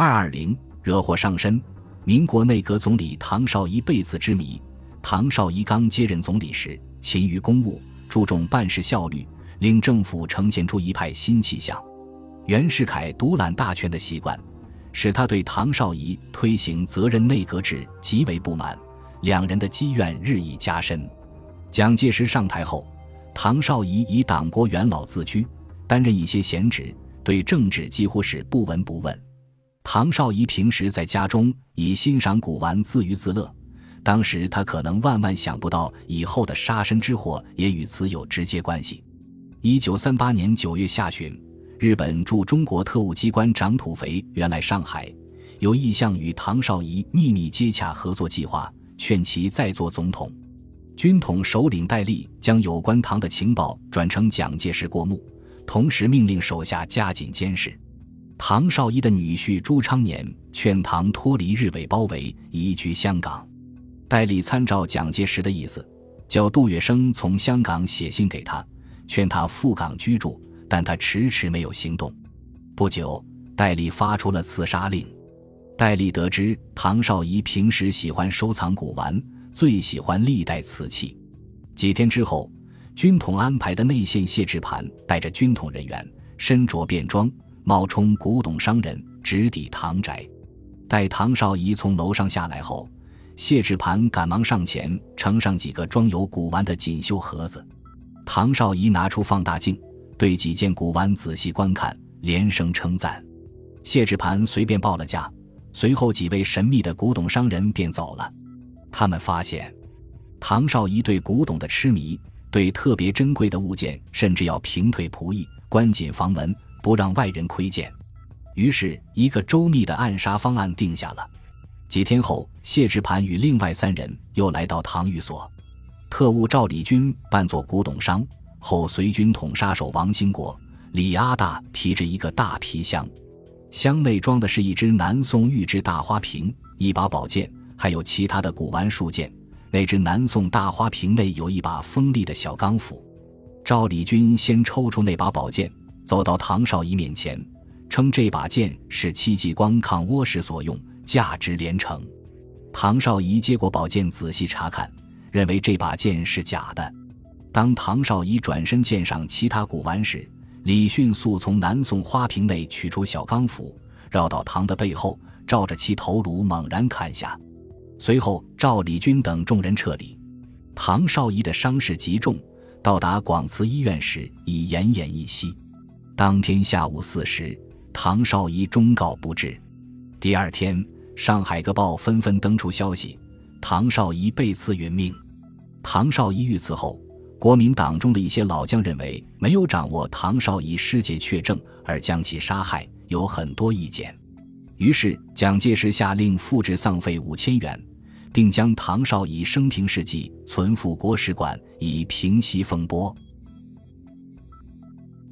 二二零惹祸上身，民国内阁总理唐绍仪被刺之谜。唐绍仪刚接任总理时，勤于公务，注重办事效率，令政府呈现出一派新气象。袁世凯独揽大权的习惯，使他对唐绍仪推行责任内阁制极为不满，两人的积怨日益加深。蒋介石上台后，唐绍仪以党国元老自居，担任一些闲职，对政治几乎是不闻不问。唐绍仪平时在家中以欣赏古玩自娱自乐，当时他可能万万想不到以后的杀身之祸也与此有直接关系。一九三八年九月下旬，日本驻中国特务机关长土肥原来上海，有意向与唐绍仪秘密接洽合作计划，劝其再做总统。军统首领戴笠将有关唐的情报转呈蒋介石过目，同时命令手下加紧监视。唐绍仪的女婿朱昌年劝唐脱离日伪包围，移居香港。戴笠参照蒋介石的意思，叫杜月笙从香港写信给他，劝他赴港居住，但他迟迟没有行动。不久，戴笠发出了刺杀令。戴笠得知唐绍仪平时喜欢收藏古玩，最喜欢历代瓷器。几天之后，军统安排的内线谢志盘带着军统人员，身着便装。冒充古董商人，直抵唐宅。待唐绍仪从楼上下来后，谢志盘赶忙上前呈上几个装有古玩的锦绣盒子。唐绍仪拿出放大镜，对几件古玩仔细观看，连声称赞。谢志盘随便报了价，随后几位神秘的古董商人便走了。他们发现，唐绍仪对古董的痴迷，对特别珍贵的物件，甚至要平退仆役，关紧房门。不让外人窥见，于是，一个周密的暗杀方案定下了。几天后，谢志盘与另外三人又来到唐寓所，特务赵立军扮作古董商，后随军统杀手王兴国、李阿大提着一个大皮箱，箱内装的是一只南宋玉制大花瓶、一把宝剑，还有其他的古玩数件。那只南宋大花瓶内有一把锋利的小钢斧。赵立军先抽出那把宝剑。走到唐绍仪面前，称这把剑是戚继光抗倭时所用，价值连城。唐绍仪接过宝剑，仔细查看，认为这把剑是假的。当唐绍仪转身鉴赏其他古玩时，李迅速从南宋花瓶内取出小钢斧，绕到唐的背后，照着其头颅猛然砍下。随后，赵立军等众人撤离。唐绍仪的伤势极重，到达广慈医院时已奄奄一息。当天下午四时，唐绍仪终告不治。第二天，上海各报纷纷登出消息：唐绍仪被刺殒命。唐绍仪遇刺后，国民党中的一些老将认为没有掌握唐绍仪尸解确证而将其杀害，有很多意见。于是，蒋介石下令复制丧费五千元，并将唐绍仪生平事迹存附国史馆，以平息风波。